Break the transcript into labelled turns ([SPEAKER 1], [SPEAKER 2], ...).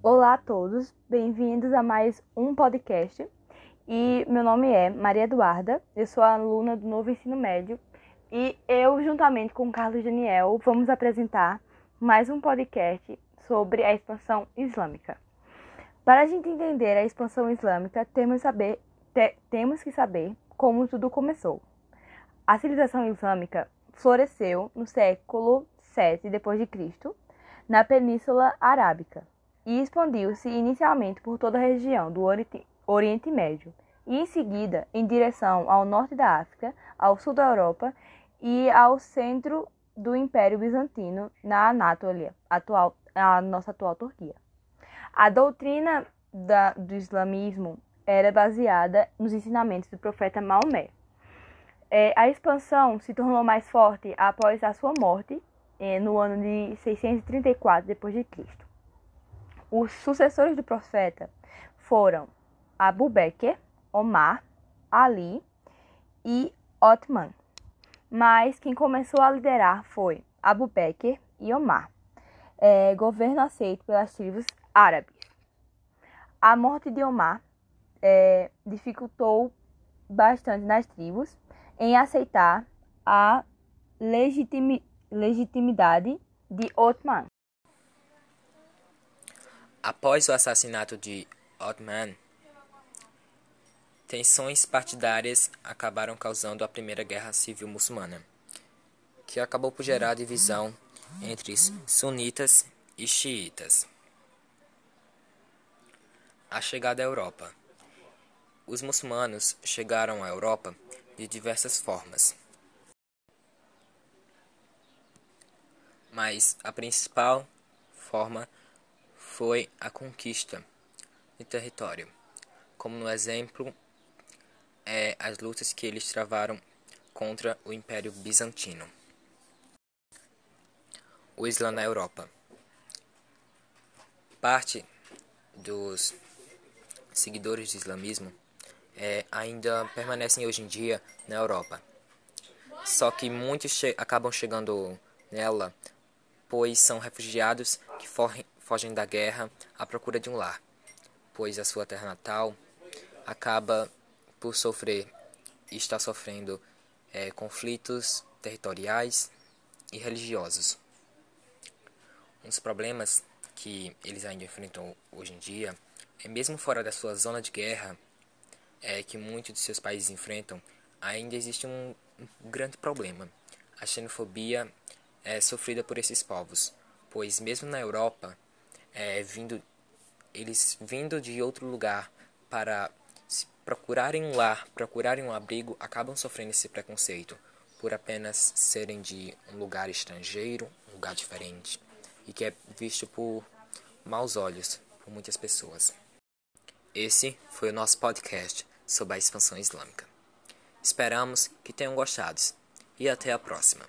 [SPEAKER 1] Olá a todos, bem-vindos a mais um podcast. E meu nome é Maria Eduarda, eu sou aluna do novo ensino médio e eu, juntamente com Carlos Daniel, vamos apresentar mais um podcast sobre a expansão islâmica. Para a gente entender a expansão islâmica, temos, saber, te, temos que saber como tudo começou. A civilização islâmica floresceu no século 7 d.C., na Península Arábica e expandiu-se inicialmente por toda a região do Oriente Médio e em seguida em direção ao norte da África, ao sul da Europa e ao centro do Império Bizantino na Anátolia, atual, a nossa atual Turquia. A doutrina da, do islamismo era baseada nos ensinamentos do profeta Maomé. É, a expansão se tornou mais forte após a sua morte, é, no ano de 634 d.C. Os sucessores do profeta foram Abu Bakr, Omar, Ali e Otman. Mas quem começou a liderar foi Abu Bakr e Omar, é, governo aceito pelas tribos árabes. A morte de Omar é, dificultou bastante nas tribos em aceitar a legitimi legitimidade de Otman.
[SPEAKER 2] Após o assassinato de Otman, tensões partidárias acabaram causando a Primeira Guerra Civil Muçulmana, que acabou por gerar divisão entre sunitas e xiitas. A chegada à Europa. Os muçulmanos chegaram à Europa de diversas formas. Mas a principal forma foi a conquista de território, como no exemplo é, as lutas que eles travaram contra o Império Bizantino. O Islã na Europa. Parte dos seguidores do islamismo é, ainda permanecem hoje em dia na Europa. Só que muitos che acabam chegando nela, pois são refugiados que fogem da guerra à procura de um lar, pois a sua terra natal acaba por sofrer e está sofrendo é, conflitos territoriais e religiosos. Um dos problemas que eles ainda enfrentam hoje em dia é mesmo fora da sua zona de guerra, é que muitos de seus países enfrentam, ainda existe um, um grande problema. A xenofobia é sofrida por esses povos, pois mesmo na Europa é, vindo, eles vindo de outro lugar para procurarem um lar, procurarem um abrigo, acabam sofrendo esse preconceito por apenas serem de um lugar estrangeiro, um lugar diferente, e que é visto por maus olhos por muitas pessoas. Esse foi o nosso podcast sobre a expansão islâmica. Esperamos que tenham gostado e até a próxima.